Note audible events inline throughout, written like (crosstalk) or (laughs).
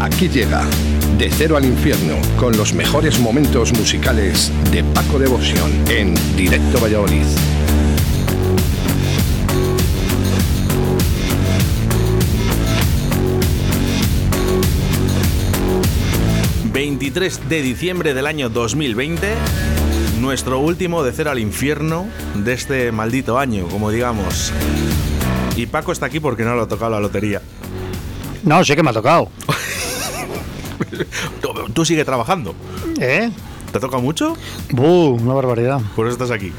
Aquí llega De Cero al Infierno con los mejores momentos musicales de Paco Devoción en Directo Valladolid. ...23 de diciembre del año 2020... ...nuestro último de cero al infierno... ...de este maldito año, como digamos... Y Paco está aquí porque no lo ha tocado la lotería. No, sí que me ha tocado. (laughs) Tú sigue trabajando. ¿Eh? ¿Te toca mucho? ¡Buh! Una barbaridad. Por eso estás aquí.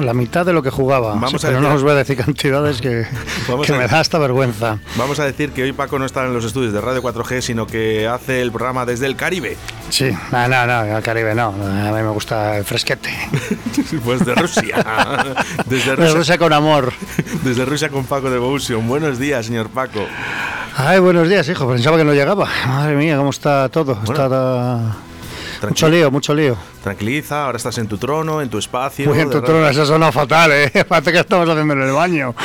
La mitad de lo que jugaba. Vamos a pero no os voy a decir cantidades que, (laughs) Vamos que a- me da hasta vergüenza. Vamos a decir que hoy Paco no está en los estudios de Radio 4G, sino que hace el programa desde el Caribe. Sí, no, no, no, al Caribe no. A mí me gusta el fresquete. (laughs) Pues de Rusia. (laughs) Desde Rusia, gusta con amor. desde Rusia con Paco Devotion. Buenos días, señor Paco. Ay, buenos días, hijo. Pensaba que no llegaba. Madre mía, cómo está todo. Está mucho lío, mucho lío. Tranquiliza, ahora estás en tu trono, en tu espacio. Uy, en tu trono, eso suena fatal, ¿eh? (laughs) Parece que estamos haciendo en el baño. (laughs)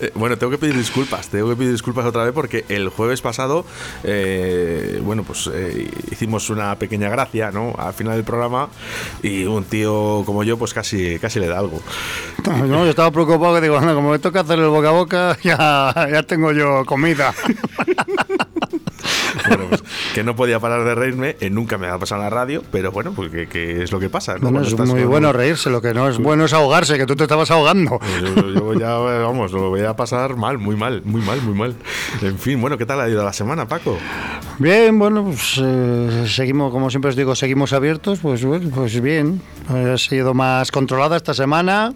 Eh, bueno, tengo que pedir disculpas, tengo que pedir disculpas otra vez porque el jueves pasado, eh, bueno, pues eh, hicimos una pequeña gracia, ¿no? Al final del programa y un tío como yo, pues casi, casi le da algo. No, yo estaba preocupado que digo, anda, como me toca hacer el boca a boca, (laughs) ya, ya tengo yo comida. Bueno, pues, que no podía parar de reírme, eh, nunca me ha pasado en la radio, pero bueno, pues que, que es lo que pasa, ¿no? Bueno, Cuando es muy bueno reírse, lo que no es bueno es ahogarse, que tú te estabas ahogando. Yo, yo ya, vamos, lo voy a pasar mal, muy mal, muy mal, muy mal. En fin, bueno, ¿qué tal ha ido la semana, Paco? Bien, bueno, pues eh, seguimos, como siempre os digo, seguimos abiertos, pues pues bien. Ha sido más controlada esta semana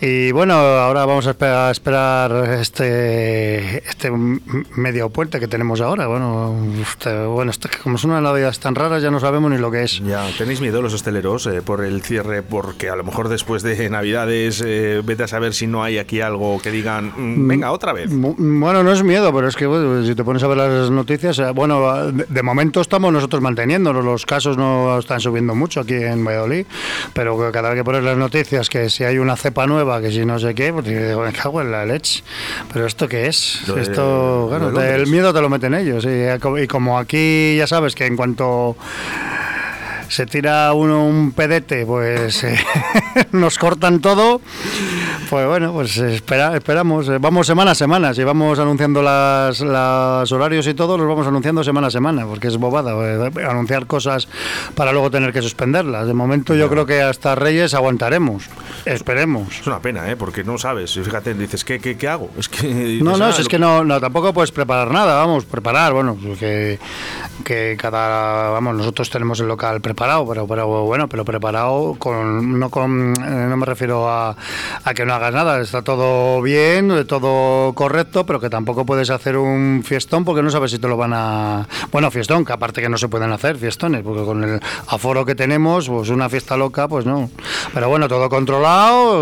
y bueno, ahora vamos a esperar, a esperar este este medio puente que tenemos ahora. Bueno, este- bueno, este- como son unas navidades tan raras ya no sabemos ni lo que es. Ya, ¿tenéis miedo los hosteleros eh, por el cierre? Porque a lo mejor después de Navidades, eh, vete a saber si no hay aquí algo que digan, "Mm, venga, otra vez. Bu- Bueno, no es miedo, pero es que bueno, si te pones a ver las noticias, eh, bueno, de, de momento estamos nosotros manteniéndonos, los casos no están subiendo mucho aquí en Valladolid, pero cada vez que pones las noticias que si hay una cepa nueva, que si no sé qué, pues digo, me cago en la leche. Pero ¿esto qué es? Lo de- Esto, lo claro, de el miedo te lo meten ellos. Y, y como aquí ya sabes que en cuanto se tira uno un pedete, pues eh, (laughs) nos cortan todo. Pues bueno, pues espera, esperamos. Eh, Vamos semana a semana. Si vamos anunciando las, las horarios y todo, los vamos anunciando semana a semana, porque es bobada eh, anunciar cosas para luego tener que suspenderlas. De momento yo creo que hasta Reyes aguantaremos. Esperemos. Es una pena, ¿eh? Porque no sabes. Fíjate, dices, ¿qué, qué, qué hago? Es que. No, dices, no, "Ah, es lo- que no, no, tampoco puedes preparar nada, vamos, preparar, bueno, pues que, que cada, vamos, nosotros tenemos el local preparado, pero, pero bueno, pero preparado con, no con, eh, no me refiero a, a que no hagas nada, está todo bien, todo correcto, pero que tampoco puedes hacer un fiestón porque no sabes si te lo van a, bueno, fiestón, que aparte que no se pueden hacer fiestones, porque con el aforo que tenemos, pues una fiesta loca, pues no, pero bueno, todo controlado,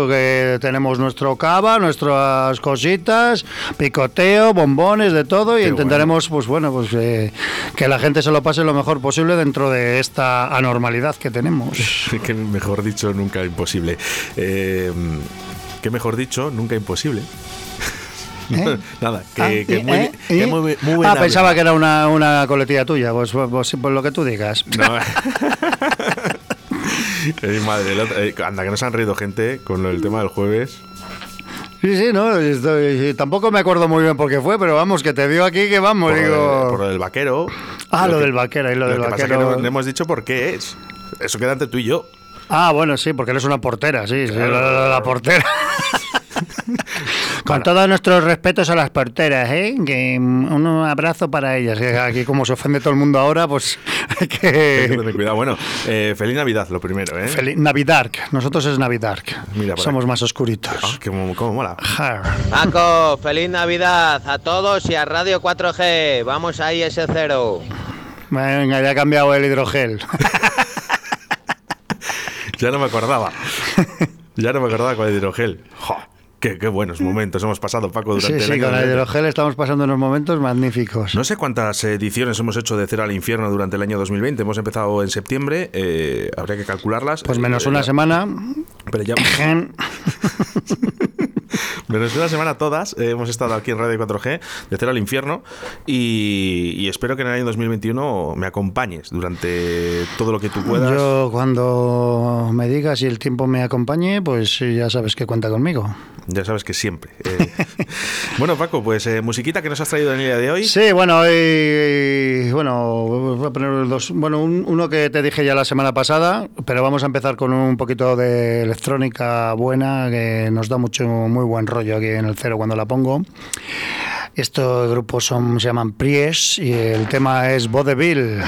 que tenemos nuestro cava, nuestras cositas, picoteo, bombones, de todo, y Qué intentaremos, pues bueno, pues eh, que la gente se lo pase lo mejor posible dentro de esta anormalidad que tenemos. (laughs) que mejor dicho, nunca imposible. Eh, que mejor dicho, nunca imposible. ¿Eh? (laughs) Nada, que, Ah, que muy, ¿eh? que muy, muy ah, buena pensaba que era una, una coletilla tuya, pues, pues, pues, pues lo que tú digas. No. (laughs) (laughs) Eh, madre, el eh, anda, que nos han reído gente con lo del tema del jueves. Sí, sí, no, estoy- tampoco me acuerdo muy bien por qué fue, pero vamos, que te dio aquí que vamos, Por, lo digo... por lo del vaquero. Ah, lo que- del vaquero y lo del que pasa es vaquero. que no, no hemos dicho por qué es. Eso queda entre tú y yo. Ah, bueno, sí, porque eres una portera, sí, sí, Claro. la, la- la portera. Con todos nuestros respetos a las porteras, ¿eh? Que un abrazo para ellas. Aquí como se ofende todo el mundo ahora, pues (laughs) hay Hay que tener cuidado. Bueno, eh, feliz Navidad, lo primero, ¿eh? Feliz Navidark. Nosotros es. Mira por Somos aquí. más oscuritos. Ah, que mola. Paco, feliz Navidad a todos y a Radio 4G. Vamos ahí ese cero. Venga, ya ha cambiado el hidrogel. (laughs) Ya no me acordaba. ya no me acordaba con el hidrogel. Jo, qué, qué buenos momentos hemos pasado, Paco, Sí, durante el sí, año. con el hidrogel estamos pasando unos momentos magníficos. No sé cuántas ediciones hemos hecho de Cero al Infierno durante el año 2020. Hemos empezado en septiembre, eh, habría que calcularlas. Pues menos Eh, una ya- semana. Pero ya, (laughs) Menos una semana todas eh, hemos estado aquí en Radio 4G, de cero al infierno, y, y espero que en el año 2021 me acompañes durante todo lo que tú puedas. Yo cuando me digas y el tiempo me acompañe, pues ya sabes que cuenta conmigo. Ya sabes que siempre. eh. (laughs) bueno, Paco, pues eh, musiquita que nos has traído en el día de hoy. Sí, bueno, hoy, bueno, voy a poner dos, bueno, un- uno que te dije ya la semana pasada, pero vamos a empezar con un poquito de electrónica buena que nos da mucho, muy buen rollo aquí en el cero cuando la pongo. Estos grupos son, se llaman Pries y el tema es Vaudeville.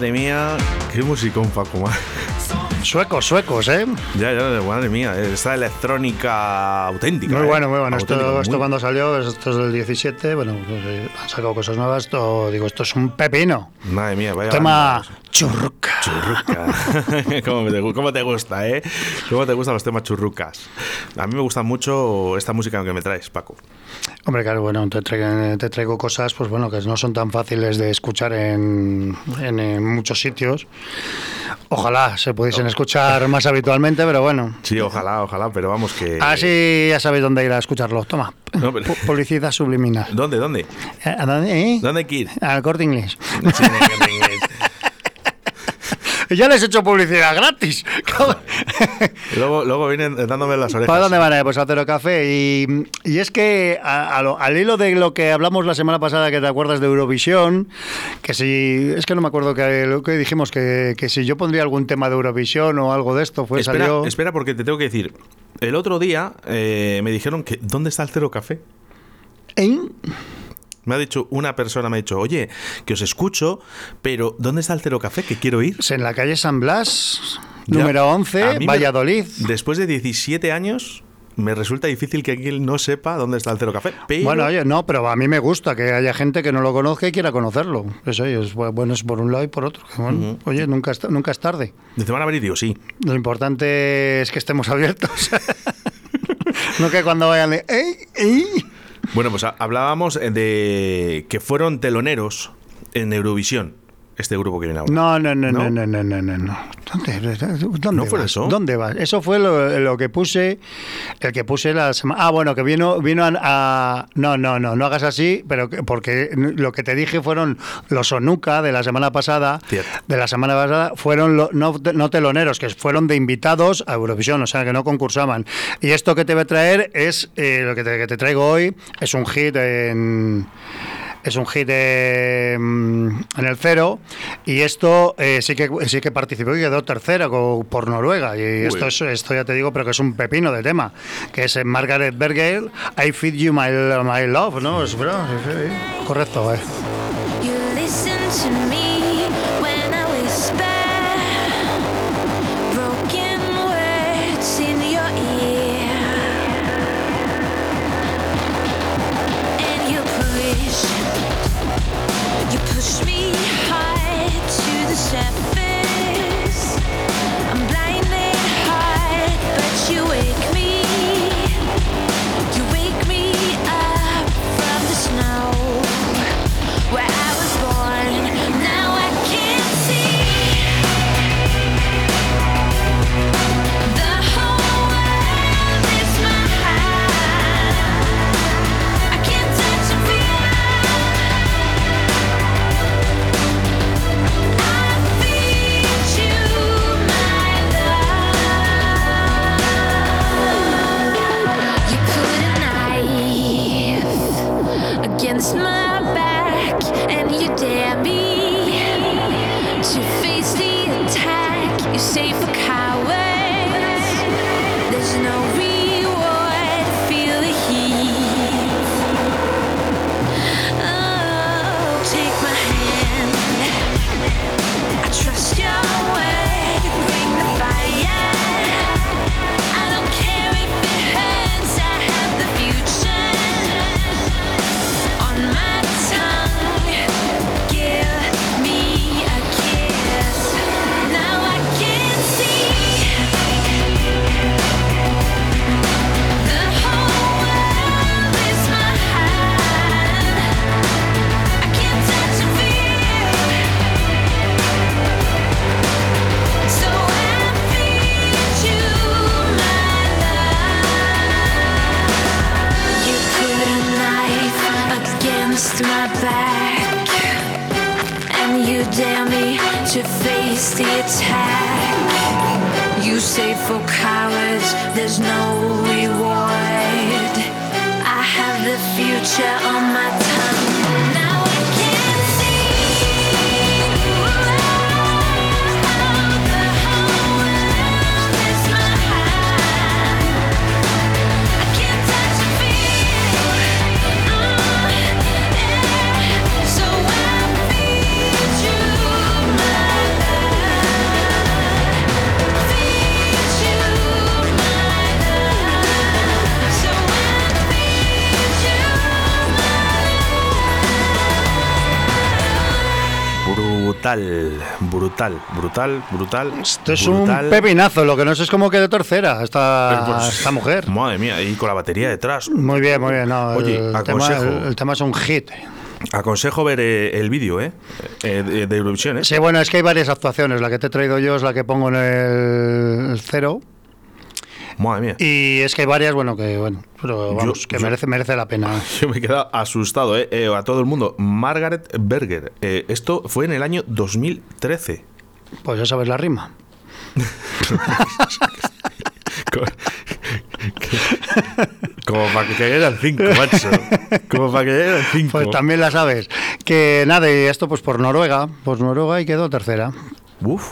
Madre mía, qué musicón, Paco. Suecos, suecos, ¿eh? Ya, ya, madre mía, esta electrónica auténtica. Muy ¿eh? bueno, muy bueno. Esto, cuando salió, esto es del 17, bueno, pues, eh, han sacado cosas nuevas. Esto, digo, esto es un pepino. Madre mía, vaya. Tema banda. Churruca. (laughs) ¿Cómo, te, cómo te gusta, eh? ¿Cómo te gustan los temas churrucas? A mí me gusta mucho esta música que me traes, Paco. Hombre, claro, bueno, te traigo, te traigo cosas pues bueno, que no son tan fáciles de escuchar en, en, en muchos sitios. Ojalá se pudiesen escuchar más habitualmente, pero bueno. Sí, ojalá, ojalá, pero vamos que... Así ya sabéis dónde ir a escucharlo. Toma, No, pero- pu- publicidad subliminal. ¿Dónde, dónde? Eh, ¿A dónde? eh? ¿Dónde hay que ir? Al corte inglés. Sí. Ya les he hecho publicidad gratis. (laughs) luego, luego vienen dándome las orejas. ¿Para dónde van a ir? Pues a Cero Café. Y, y es que a- a lo- al hilo de lo que hablamos la semana pasada, que te acuerdas de Eurovisión, que si. Es que no me acuerdo que, lo que dijimos, que, que si yo pondría algún tema de Eurovisión o algo de esto, pues espera, salió. espera, porque te tengo que decir. El otro día eh, me dijeron que ¿dónde está el Cero Café? ¿Eh? Me ha dicho una persona, me ha dicho, oye, que os escucho, pero ¿dónde está el Cero Café? Que quiero ir. Pues en la calle San Blas, Ya, número a 11, mí me- Valladolid. Después de 17 años, me resulta difícil que alguien no sepa dónde está el Cero Café. Pero Bueno, oye, no, pero a mí me gusta que haya gente que no lo conozca y quiera conocerlo. Eso es bu- bueno, es por un lado y por otro. bueno, Oye, nunca es, nunca es tarde. ¿te van a? Digo, sí. Lo importante es que estemos abiertos. (laughs) no que cuando vayan de, "Ey, ey". Bueno, pues ha- hablábamos eh, de que fueron teloneros en Eurovisión, este grupo que viene ahora. No, no, no, ¿No? no, no, no, no, no. ¿Dónde, dónde ¿No fue vas? eso? ¿Dónde vas? Eso fue lo, lo que puse, el que puse la semana. Ah, bueno, que vino, vino a, a- No, no, no, no hagas así, pero que- porque lo que te dije fueron los Onuka de la semana pasada. Cierto. De la semana pasada fueron lo- no, no teloneros, que fueron de invitados a Eurovisión, o sea, que no concursaban. Y esto que te voy a traer es, eh, lo que te, que te traigo hoy, es un hit en. Es un hit eh, mm, en el cero y esto eh, sí que sí que participó y quedó tercera por Noruega y esto es esto ya te digo pero que es un pepino de tema que es eh, Margaret Berger I feed you my, my love no es verdad, sí, sí. correcto eh. You there's no back, and you dare me to face the attack. You say for cowards, there's no reward. I have the future on my tongue. Brutal, brutal, brutal, brutal. Esto es brutal. un pepinazo, lo que no sé es cómo quedó tercera esta, Pues, esta mujer. Madre mía, y con la batería detrás. Muy bien, muy bien. No, Oye, el, tema, aconsejo. el- el tema es un hit. Aconsejo ver eh, el vídeo, ¿eh? Eh, de, Eurovisión, ¿eh? Sí, bueno, es que hay varias actuaciones. La que te he traído yo es la que pongo en el cero. Madre mía. Y es que hay varias, bueno, que bueno, pero vamos, Yo- que yo- merece, merece la pena. (laughs) Yo me he quedado asustado, ¿eh? Eh, A todo el mundo. Margaret Berger. Eh, esto fue en el año 2013. Pues ya sabes la rima. Co- Como para que cayera el 5, macho. Como para que cayera el 5. Pues también la sabes. Que nada, y esto pues por Noruega, pues Noruega y quedó tercera. Uf,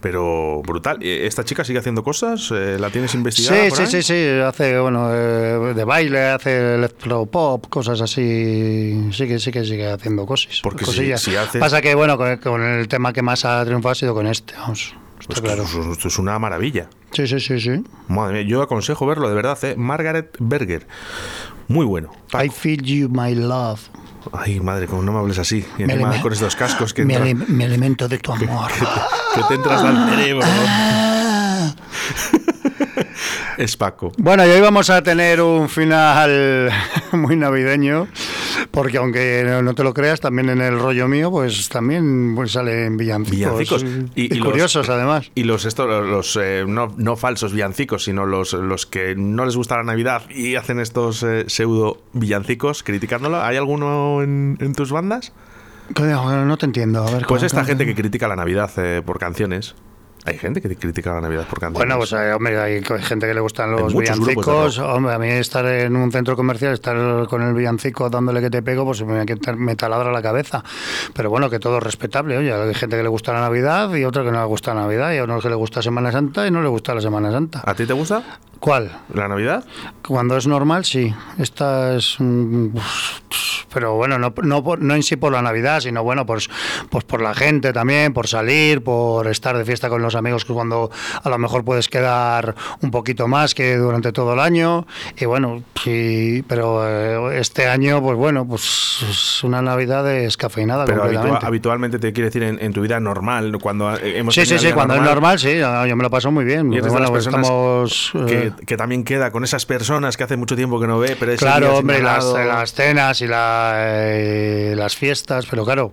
pero brutal. ¿Esta chica sigue haciendo cosas? Eh, ¿La tienes investigada? Sí, por sí, ahí? sí, sí, hace, bueno, eh, de baile, hace electropop, cosas así, sí que sí que sigue haciendo cosas. Porque si- cosillas. si haces- Pasa que, bueno, con, con el tema que más ha triunfado ha sido con este, vamos, está Esto, claro. es- esto es una maravilla. Sí, sí, sí, sí. Madre mía, yo aconsejo verlo, de verdad, ¿eh? Margaret Berger. Muy bueno. Paco. I feel you, my love. Ay, madre, como no me hables así. Y encima con estos cascos que, me alimento de tu (laughs) amor. que te entras al cerebro. Ah. (laughs) es Paco. Bueno, y hoy vamos a tener un final (laughs) muy navideño, porque aunque no- te lo creas, también en el rollo mío, pues también pues, salen villancicos. Villancicos. Y, Y- y los- curiosos, además. Y los, esto, los eh, no, no falsos villancicos, sino los, los que no les gusta la Navidad y hacen estos eh, pseudo villancicos criticándolo. ¿Hay alguno en, en tus bandas? No te entiendo. A ver, Pues ¿cómo- esta gente que critica la Navidad eh, por canciones. Hay gente que critica la Navidad por canciones. Bueno, pues eh, hombre, hay gente que le gustan Hay los villancicos. Hombre, a mí estar en un centro comercial, estar con el villancico dándole que te pego, pues me, me taladra la cabeza. Pero bueno, que todo es respetable. Oye, hay gente que le gusta la Navidad y otra que no le gusta la Navidad. Y a uno que le gusta Semana Santa y no le gusta la Semana Santa. ¿A ti te gusta ¿Cuál? la Navidad? Cuando es normal, sí. Esta es. Pero bueno, no, no, por- no en sí por la Navidad, sino bueno, pues, pues por la gente también, por salir, por estar de fiesta con los amigos, que cuando a lo mejor puedes quedar un poquito más que durante todo el año. Y bueno, sí, pero eh, este año, pues bueno, pues es una Navidad descafeinada Pero habitualmente te quiere decir en, en tu vida normal, cuando eh, hemos Sí, sí, sí, cuando es normal, sí, yo me lo paso muy bien. Y Bueno, las pues estamos. eh, que, que también queda con esas personas que hace mucho tiempo que no ve, pero Claro, hombre, las, las cenas y eh, las fiestas, pero claro,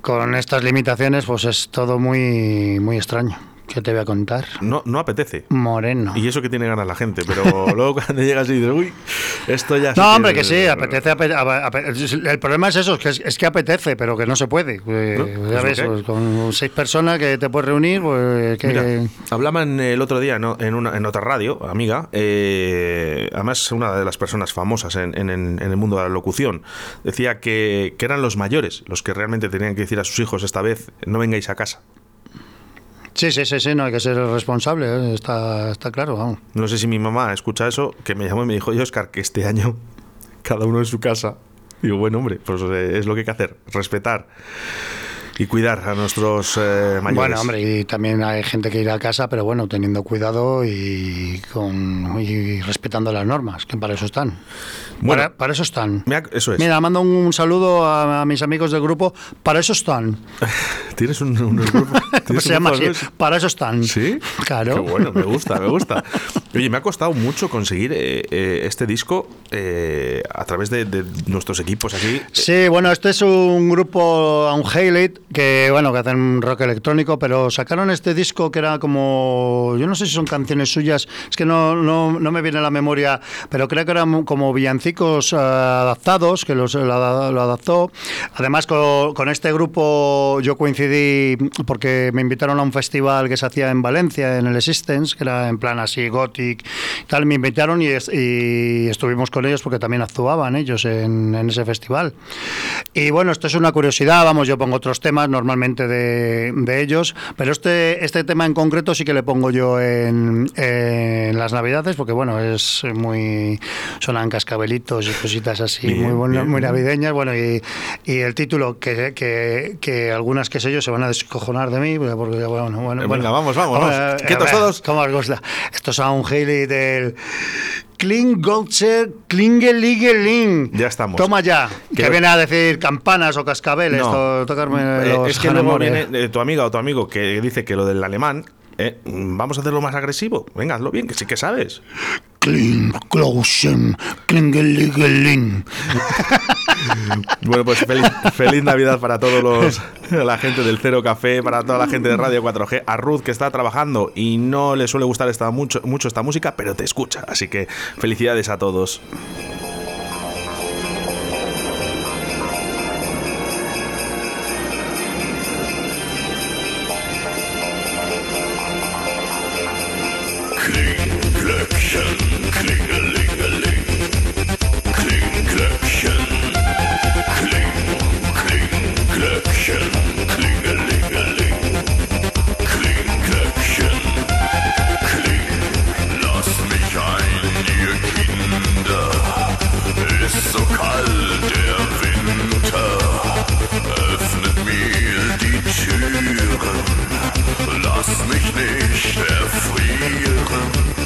con estas limitaciones, pues es todo muy, muy extraño. ¿Qué te voy a contar? no, no apetece. Moreno. Y eso que tiene ganas la gente, pero (laughs) luego cuando llegas y dices, uy, esto ya No, hombre, que sí, apetece. ape- ape- ape- el problema es eso, que es, es que apetece, pero que no se puede. Eh, No, ya es ves, pues, con seis personas que te puedes reunir, pues que. Mira, hablaban el otro día ¿no? en, una, en otra radio, amiga, eh, además una de las personas famosas en, en- en el mundo de la locución, decía que, que eran los mayores los que realmente tenían que decir a sus hijos esta vez, no vengáis a casa. Sí, sí, sí, sí, no hay que ser responsable, eh, está, está claro, vamos. No sé si mi mamá escucha eso, que me llamó y me dijo, oye, Oscar, que este año (laughs) cada uno en su casa. Digo, bueno, hombre, pues eh, es lo que hay que hacer, respetar y cuidar a nuestros eh, mayores. Bueno, hombre, y también hay gente que irá a casa, pero bueno, teniendo cuidado y, con, y respetando las normas, que para eso están. Bueno. para, para eso están. Mira, eso es. Mira, mando un saludo a, a mis amigos del grupo, para eso están. (laughs) Tienes un, unos grupos- (laughs) Pues tienes se un llama grupo así, para eso están. ¿Sí? Claro. Qué bueno, me gusta, me gusta. (laughs) Oye, me ha costado mucho conseguir eh, eh, este disco eh, a través de, de nuestros equipos aquí. Sí, bueno, este es un grupo Unhailed que bueno que hacen rock electrónico, pero sacaron este disco que era como yo no sé si son canciones suyas, es que no, no, no me viene a la memoria, pero creo que eran como villancicos eh, adaptados que los, lo, ada- lo adaptó. Además con, con este grupo yo coincidí porque me invitaron a un festival que se hacía en Valencia en el Existence, que era en plan así gothic y tal, me invitaron y, es- y estuvimos con ellos porque también actuaban ellos en, en ese festival. Y bueno, esto es una curiosidad, vamos, yo pongo otros temas normalmente de, de ellos, pero este, este tema en concreto sí que le pongo yo en, en las navidades, porque bueno, es muy... sonan cascabelitos y cositas así Bien, muy, bueno- bien. muy navideñas, bueno, y, y el título, que, que, que algunas que sé yo se van a descojonar de mí, porque bueno, bueno, Eh, bueno. venga, vamos, vamos, vamos. Quietos todos. ¿Cómo os gusta? Esto es un Haley del Klingocher Klingeligeling. Ya estamos. Toma ya. Que, Que- viene a decir campanas o cascabeles. No. to- tocarme Eh, los es que luego viene eh, tu amiga o tu amigo que dice que lo del alemán, eh, vamos a hacerlo más agresivo. Venga, hazlo bien, que sí que sabes. Bueno, pues feliz, feliz Navidad para todos los la gente del Cero Café, para toda la gente de Radio 4G, a Ruth que está trabajando y no le suele gustar esta, mucho, mucho esta música, pero te escucha. Así que felicidades a todos. Lass mich nicht erfrieren.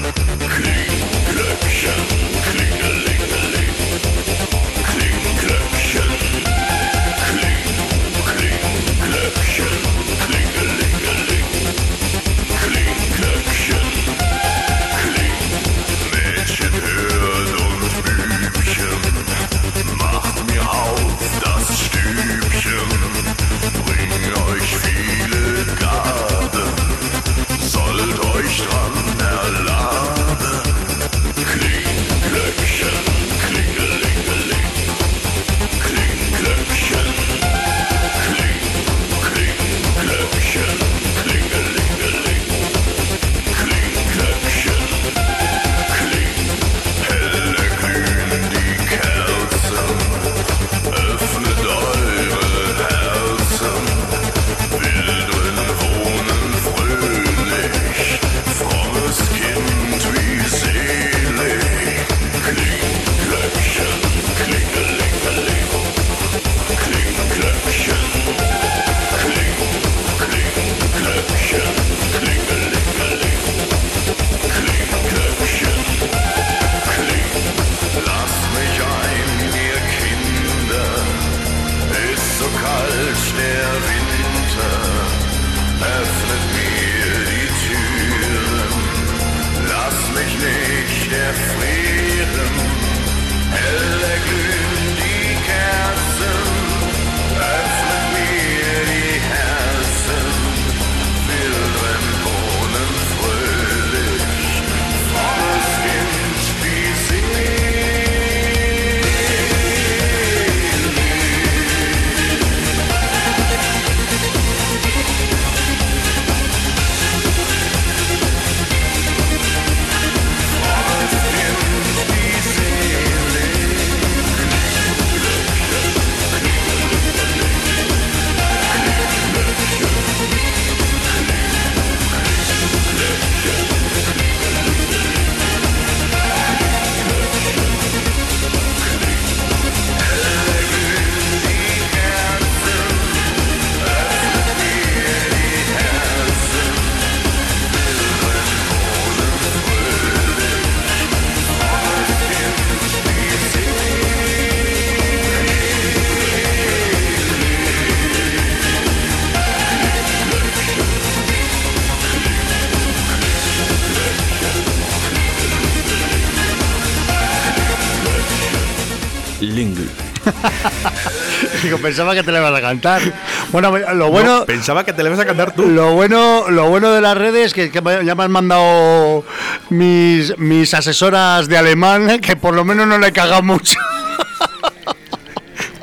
(laughs) Digo, pensaba que te le ibas a cantar. Bueno, lo bueno. No, pensaba que te le vas a cantar tú. Lo bueno, lo bueno de las redes es que, ya me han mandado mis, mis asesoras de alemán, que por lo menos no le he cagado mucho.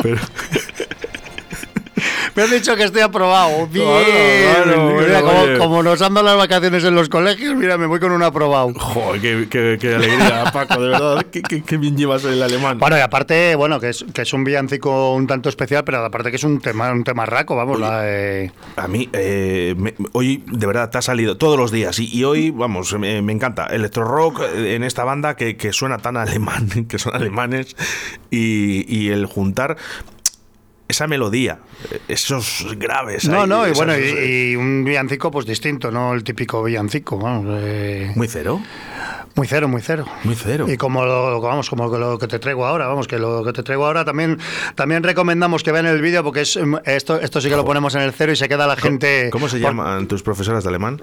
Pero, Me han dicho que estoy aprobado. Bien. claro, Mira, bueno, como, como nos han dado las vacaciones en los colegios, mira, me voy con un aprobado. joder, qué, qué- qué alegría, (laughs) Paco, de verdad. Qué, bien llevas el alemán. Bueno, y aparte, bueno, que es, que es un villancico un tanto especial, pero aparte que es un tema, un tema raco, vamos, la, eh, A mí, eh, me- hoy de verdad te ha salido todos los días y, y hoy, vamos, me, me encanta. Electro rock eh, en esta banda que, que suena tan alemán, (laughs) que son alemanes y, y el juntar. esa melodía, esos graves. No, ahí, no, y esas- bueno, y, y un villancico pues distinto, no el típico villancico, vamos, eh, Muy cero, muy cero, muy cero. muy cero. Y como lo, vamos, como lo que te traigo ahora, vamos, que lo que te traigo ahora también también recomendamos que vean el vídeo porque es mm, esto esto sí que lo ponemos en el cero y se queda la gente ¿Cómo se por- llaman tus profesoras de alemán?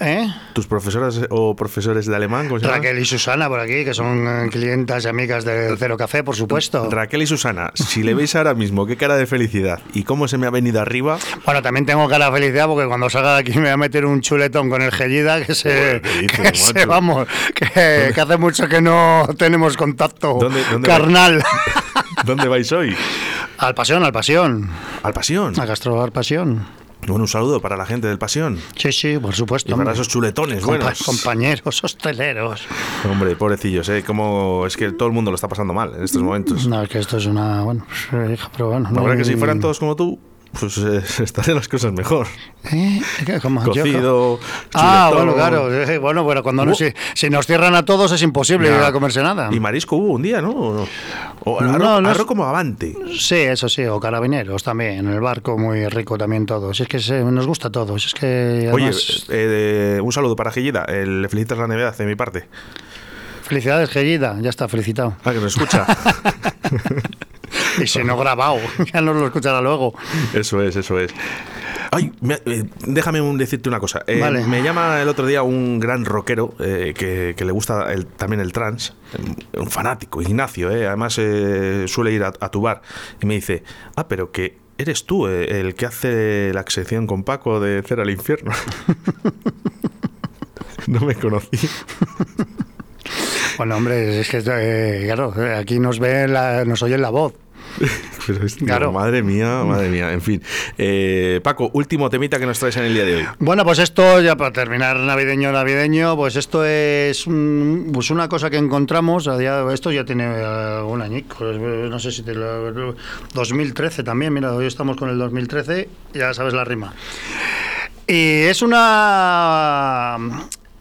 ¿Eh? ¿Tus profesoras o profesores de alemán? ¿Cómo se llaman? Raquel y Susana por aquí, que son eh, clientas y amigas del Cero Café, por supuesto. Raquel y Susana, si le veis ahora mismo qué cara de felicidad y cómo se me ha venido arriba, Bueno, también tengo cara felicidad porque cuando salga de aquí me voy a meter un chuletón con el Gellida que se, Joder, ¿qué dices, que se- vamos, que, que hace mucho que no tenemos contacto ¿Dónde- dónde carnal. ¿dónde vais hoy? al pasión, al pasión. Al Pasión. A Gastrobar Pasión. Bueno, un saludo para la gente del Pasión. Sí, sí, por supuesto. Y para hombre. esos chuletones, Compa- buenos. compañeros hosteleros. Hombre, pobrecillos, ¿eh? Como es que todo el mundo lo está pasando mal en estos momentos. No, es que esto es una. Bueno, pues, eh, pero bueno. La no verdad que si hay- fueran todos como tú, pues eh, (laughs) estarían las cosas mejor. ¿Eh? ¿Cómo? Cocido, Ah, bueno, claro. eh, Bueno, pero cuando no, si, si nos cierran a todos es imposible Ya. ir a comerse nada. Y marisco hubo un día, ¿no? ¿O? O No, es- como avante. Sí, eso sí, o carabineros también, en el barco muy rico también todo. Si es que se- nos gusta todo, si es que Oye, eh, un saludo para Gillida. Eh, Le felicitas la Navidad de mi parte. felicidades, Gellida, ya está, felicitado. Ah, que nos escucha. (laughs) Y si no grabado, (laughs) ya nos lo escuchará luego. eso es, eso es. Ay, me- eh, déjame un- decirte una cosa. Eh, Vale. Me llama el otro día un gran rockero eh, que, que le gusta el- también el trans, un fanático, Ignacio, eh, además eh, suele ir a, a tu bar, y me dice, ah, pero que eres tú el que hace la sección con Paco de Cero al Infierno. (laughs) no me conocí. Bueno, hombre, es que, eh, claro, aquí nos ven, la, nos oyen la voz. (laughs) Pero es- Claro. madre mía, madre mía, en fin. Eh, Paco, último temita que nos traes en el día de hoy. Bueno, pues esto, ya para terminar navideño, navideño, pues esto es un- pues una cosa que encontramos, a día, esto ya tiene eh, un añico, eh, no sé si te lo, 2013 también, mira, hoy estamos con el 2013, ya sabes la rima. Y es una...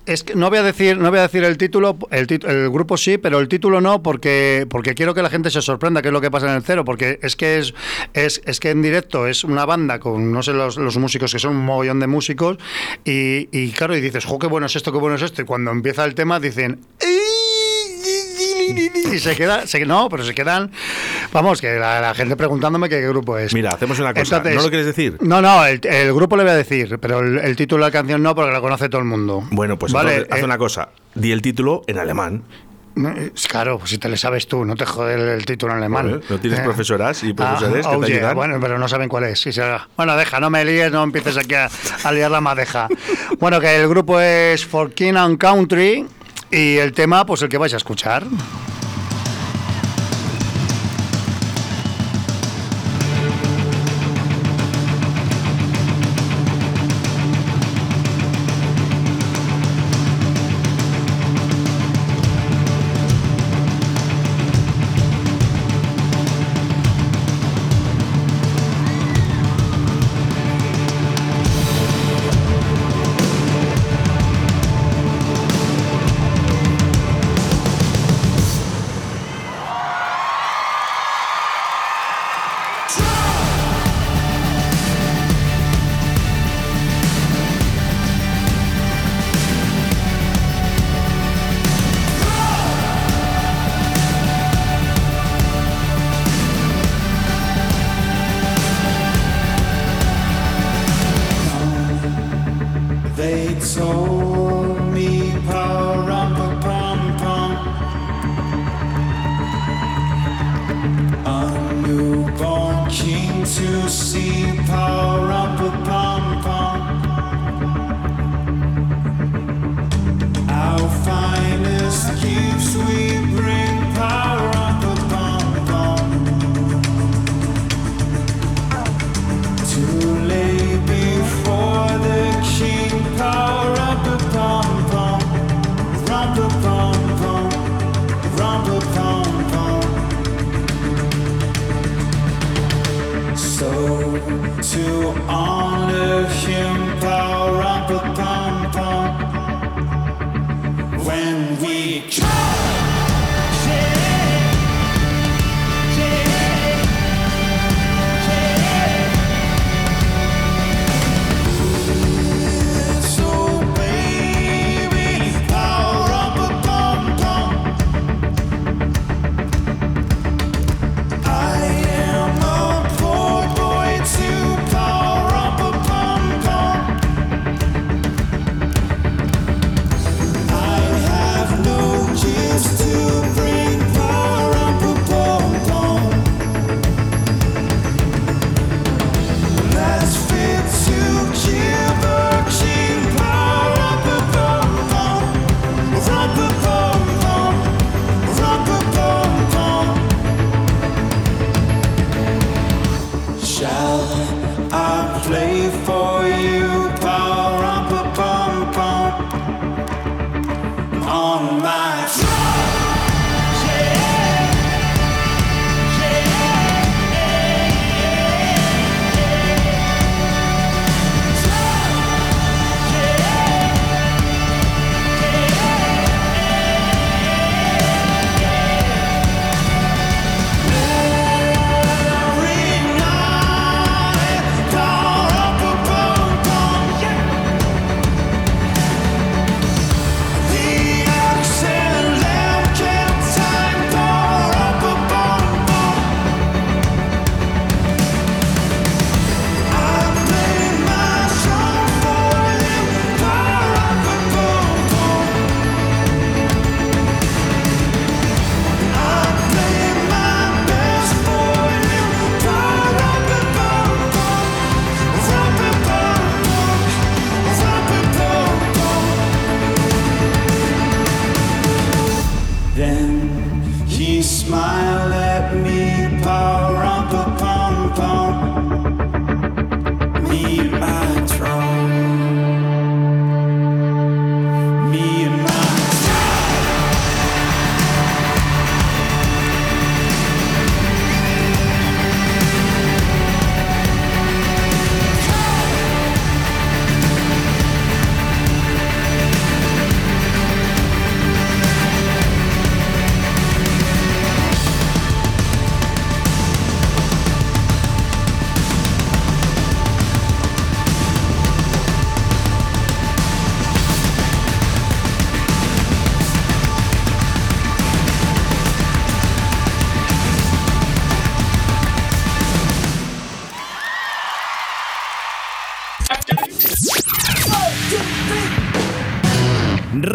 Es que no voy a decir, no voy a decir el título, el, el grupo sí, pero el título no, porque, porque quiero que la gente se sorprenda qué es lo que pasa en el cero, porque es que es, es, es que en directo es una banda con no sé los, los músicos que son un mogollón de músicos, y, y claro, y dices, jo, qué bueno es esto, qué bueno es esto, y cuando empieza el tema dicen y se queda, se, no, pero se quedan, vamos, que la, la gente preguntándome qué, grupo es. Mira, hacemos una cosa. ¿No lo quieres decir? No, no, el, el grupo le voy a decir, pero el, el título de la canción no, porque la conoce todo el mundo. Bueno, pues Vale, entonces, haz eh, una cosa. Di el título en alemán. es claro, pues si te le sabes tú, no te jode el, el título en alemán. ¿no tienes Eh. profesoras y profesores que te oye, ayudan? Bueno, pero no saben cuál es. Bueno, deja, no me líes, no empieces aquí a, a liar la madeja. bueno, que el grupo es For King and Country y el tema, pues el que vais a escuchar. To see pa-rum-pa-pum-pum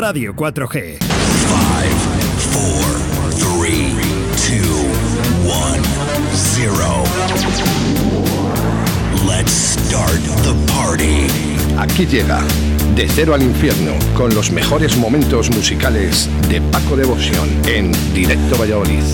Radio 4G. Three, two, one, zero. Let's start the party. Aquí llega De Cero al Infierno con los mejores momentos musicales de Paco Devoción en Directo Valladolid.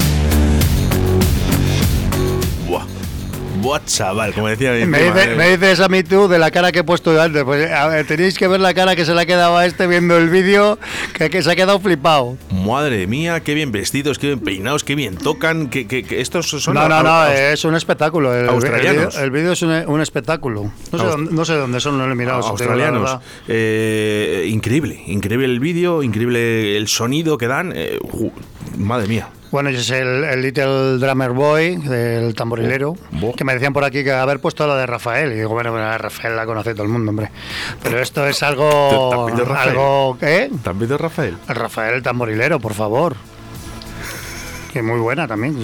Buah, chaval, como decía mi Me, prima, dice- me dices a mí tú de la cara que he puesto yo antes. Pues a ver, tenéis que ver la cara que se le ha quedado a este viendo el vídeo, que, que se ha quedado flipado. Madre mía, qué bien vestidos, qué bien peinados, qué bien tocan. Que, que- que estos son. No, no, no, es un espectáculo. El, Australianos. vídeo- el vídeo es un, un espectáculo. No sé, dónde, no sé dónde son, no lo he mirado. australianos. Eh, increíble, increíble el vídeo, increíble el sonido que dan. eh, madre mía. Bueno, y es el, el Little Drummer Boy, del tamborilero, Bo. que me decían por aquí que haber puesto la de Rafael. Y digo, bueno, bueno, la Rafael la conoce todo el mundo, hombre. Pero esto es algo. ¿También de Rafael? algo ¿eh? También de Rafael. El Rafael el tamborilero, por favor. Que muy buena también.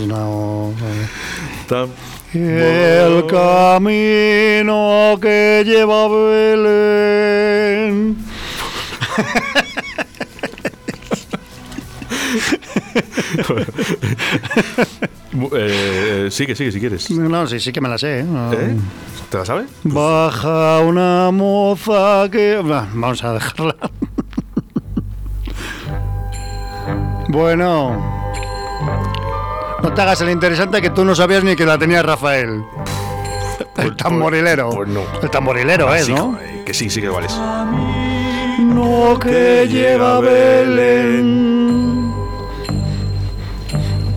Tam- El camino que lleva Belén. (laughs) eh, sigue, sigue, si quieres. No, sí, sí que me la sé. ¿eh? No. ¿Eh? ¿Te la sabes? Baja una moza que... Bah, Vamos a dejarla. bueno. No te hagas el interesante que tú no sabías ni que la tenía Rafael. El tamborilero. pues no. El tamborilero es, Sí, ¿no? que sí, sí que igual es. No que lleva Belén.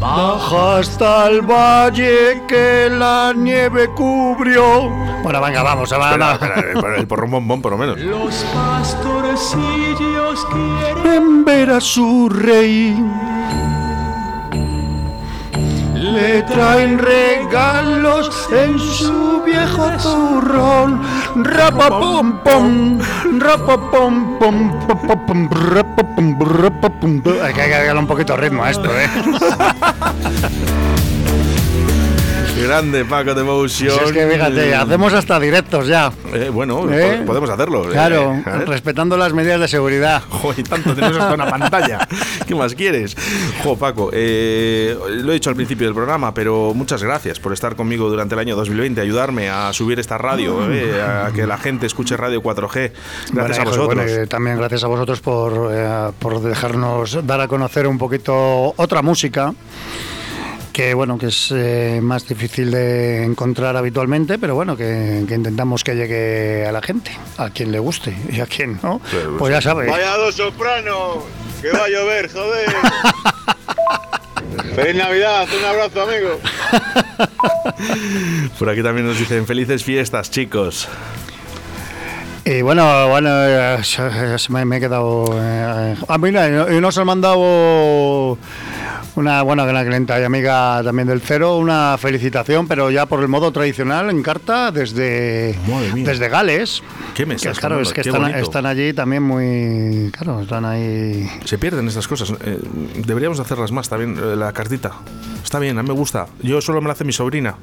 Baja hasta el valle que la nieve cubrió. Bueno, venga, vamos, vamos. espera, el, porrón bombón, por lo menos. Los pastorcillos quieren en ver a su rey. Le traen regalos en su viejo zurrón. Rapapom pom, rapapom pom, papapom, rapapom, rapapom. Hay que agregarle un poquito ritmo a esto, ¿eh? (laughs) Grande Paco de Motion. Si es que fíjate, hacemos hasta directos ya. Eh, bueno, ¿Eh? po- podemos hacerlo. eh, Claro, ver. respetando las medidas de seguridad. (laughs) Joder, tanto tenemos hasta una pantalla. (laughs) ¿Qué más quieres? Jo, Paco, eh, lo he dicho al principio del programa, pero muchas gracias por estar conmigo durante el año 2020, ayudarme a subir esta radio, eh, a que la gente escuche Radio 4G. Gracias Bueno, a vosotros. bueno, también gracias a vosotros por, eh, por dejarnos dar a conocer un poquito otra música que bueno que es eh, más difícil de encontrar habitualmente pero bueno que, que intentamos que llegue a la gente a quien le guste y a quien no pues ya sabes Vaya dos sopranos, que va a llover, joder. (laughs) Feliz Navidad, un abrazo, amigo. (laughs) Por aquí también nos dicen felices fiestas, chicos. Y bueno, bueno, eh, se- se me, he quedado. eh, ah, mira, y nos han mandado una buena una clienta y amiga también del Cero, una felicitación, pero ya por el modo tradicional en carta desde, desde Gales. ¿Qué me Que, estás claro, contando? es que están allí también muy. Claro, están ahí. Se pierden estas cosas. eh, deberíamos hacerlas más también, eh, la cartita. Está bien, a mí me gusta. Yo solo me la hace mi sobrina.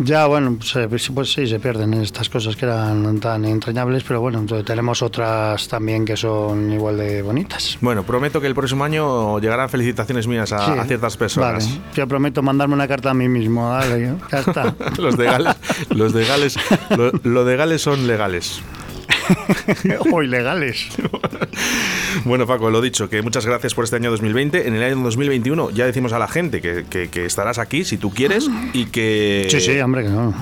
Ya, bueno, pues, eh, pues, pues sí, se pierden estas cosas que eran tan entrañables, pero bueno, entonces tenemos otras también que son igual de bonitas. Bueno, prometo que el próximo año llegarán felicitaciones mías a, Sí, a ciertas personas. Vale, yo prometo mandarme una carta a mí mismo, dale, ya está. (laughs) los de Gales, los de Gales, lo, lo de Gales son legales. (laughs) o ilegales. Bueno, Paco, lo dicho, que muchas gracias por este año 2020. En el año 2021 ya decimos a la gente que, que- que estarás aquí si tú quieres y que... Sí, sí, hombre, que no.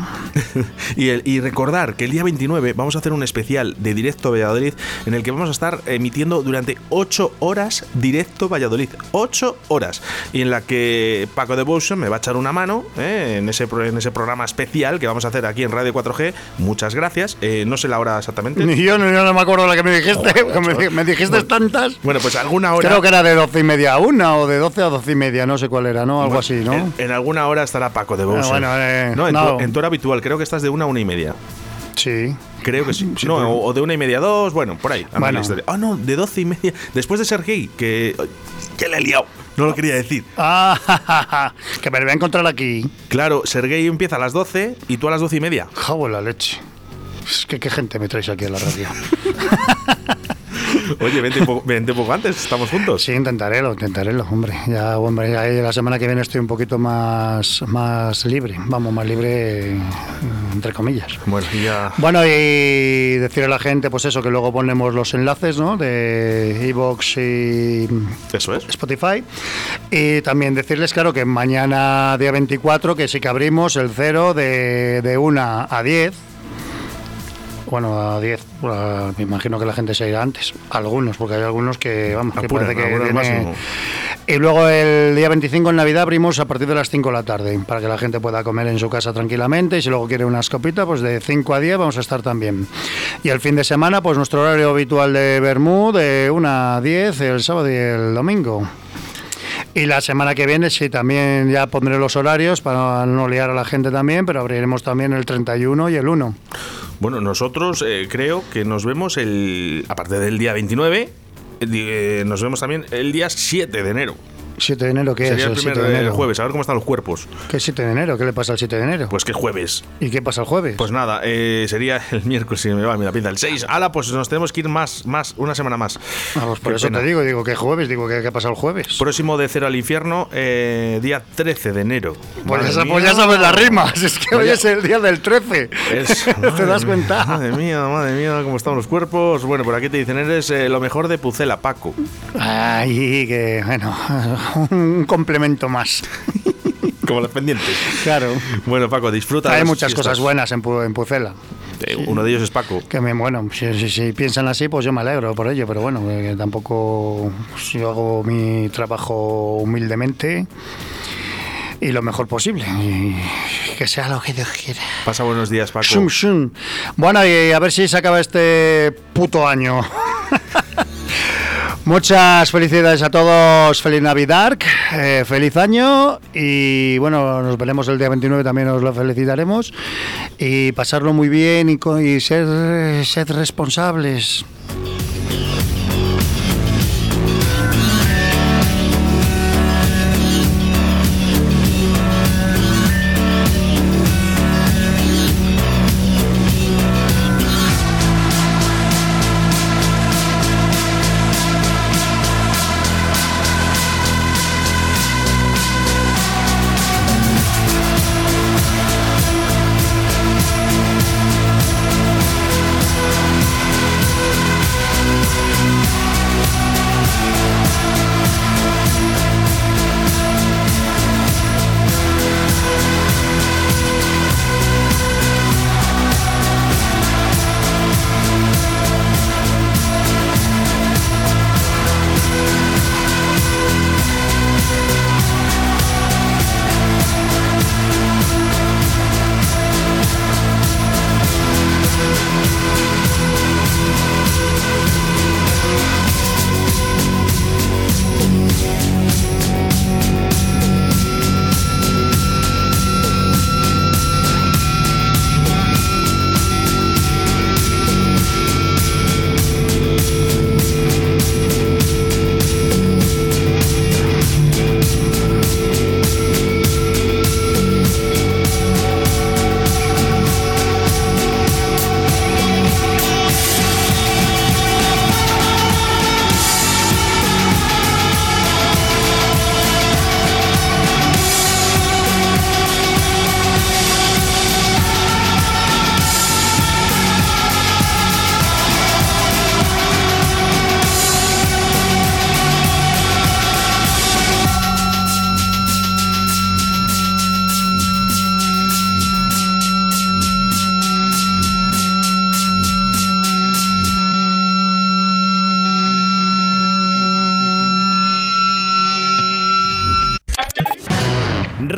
(laughs) y, el- y recordar que el día 29 vamos a hacer un especial de Directo Valladolid en el que vamos a estar emitiendo durante 8 horas Directo Valladolid. 8 horas. Y en la que Paco Devotion me va a echar una mano ¿eh? en, ese, en ese programa especial que vamos a hacer aquí en Radio 4G. Muchas gracias. Eh, no sé la hora exactamente. Yo, no me acuerdo la que me dijiste. me, me dijiste Bueno, tantas. Bueno, pues alguna hora. Creo que era de doce y media a una o de 12 a doce y media, no sé cuál era, ¿no? Algo Bueno, así, ¿no? En, en alguna hora estará Paco de Ah, Bowser. bueno, eh, no, en, no. Tu, en tu hora habitual, creo que estás de una a una y media. Sí. Creo que sí. Sí, no, pero- o, de una y media a dos, bueno, por ahí. Bueno. Ah, no, de doce y media. Después de Sergei, que. que le he liado. No lo quería decir. Ah, (laughs) que me lo voy a encontrar aquí. Claro, Sergei empieza a las 12 y tú a las doce y media. Jabo la leche. Es que qué gente me traes aquí a la radio. (laughs) Oye, vente un, poco, vente un poco antes, estamos juntos. Sí, intentaré, lo intentaré, lo, hombre. Ya, hombre, ya la semana que viene estoy un poquito más, más libre. Vamos, más libre, eh, entre comillas. Bueno, ya. Bueno, y decirle a la gente, pues eso, que luego ponemos los enlaces, ¿no? De Evox y Eso es. Spotify. Y también decirles, claro, que mañana, día 24, que sí que abrimos el cero de, de 1 a 10. Bueno, a 10, bueno, me imagino que la gente se irá antes. Algunos, porque hay algunos que, vamos, que Apuran, parece que tiene-. Y luego el día 25 en Navidad abrimos a partir de las 5 de la tarde, para que la gente pueda comer en su casa tranquilamente. Y si luego quiere una escopita, pues de 5 a 10 vamos a estar también. Y el fin de semana, pues nuestro horario habitual de Bermú, de 1 a 10, el sábado y el domingo. Y la semana que viene sí, también ya pondré los horarios para no liar a la gente también, pero abriremos también el 31 y el 1. Bueno, nosotros eh, creo que nos vemos el. Aparte del día 29, eh, eh, nos vemos también el día 7 de enero. 7 de enero, ¿qué Sería es el el primer 7 de enero? jueves, a ver cómo están los cuerpos. ¿Qué 7 de enero? ¿Qué le pasa al 7 de enero? Pues que jueves. ¿Y qué pasa el jueves? Pues nada, eh, sería el (laughs) miércoles, si me va, me la pinta, el 6. Ala, pues nos tenemos que ir más, más, una semana más. Ah, pues por Qué eso pena. te digo, digo, ¿qué jueves? Digo, ¿qué, qué pasa el jueves? Próximo de cero al infierno, eh, día 13 de enero. Pues ya, pues ya sabes las rimas, (laughs) es que hoy es el día del 13. Es- (laughs) ¿Te das mía, cuenta? Madre mía, madre mía, cómo están los cuerpos. Bueno, por aquí te dicen, eres eh, lo mejor de Pucela, Paco. Ay, que bueno, (laughs) un complemento más. Como los pendientes. Claro. Bueno, Paco, disfruta. Hay muchas fiestas. cosas buenas en, Pu- en Pucela. Eh, Uno de ellos es Paco. Que me, bueno, si, si- si piensan así, pues yo me alegro por ello, pero bueno, que tampoco pues, yo hago mi trabajo humildemente y lo mejor posible. Y que sea lo que Dios quiera. Pasa buenos días, Paco. Shum, shum. Bueno, y a ver si se acaba este puto año. (laughs) Muchas felicidades a todos, feliz Navidad, eh, feliz año y bueno, nos veremos el día 29, también os lo felicitaremos y pasarlo muy bien y, y ser, ser responsables.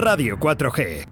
Radio 4G.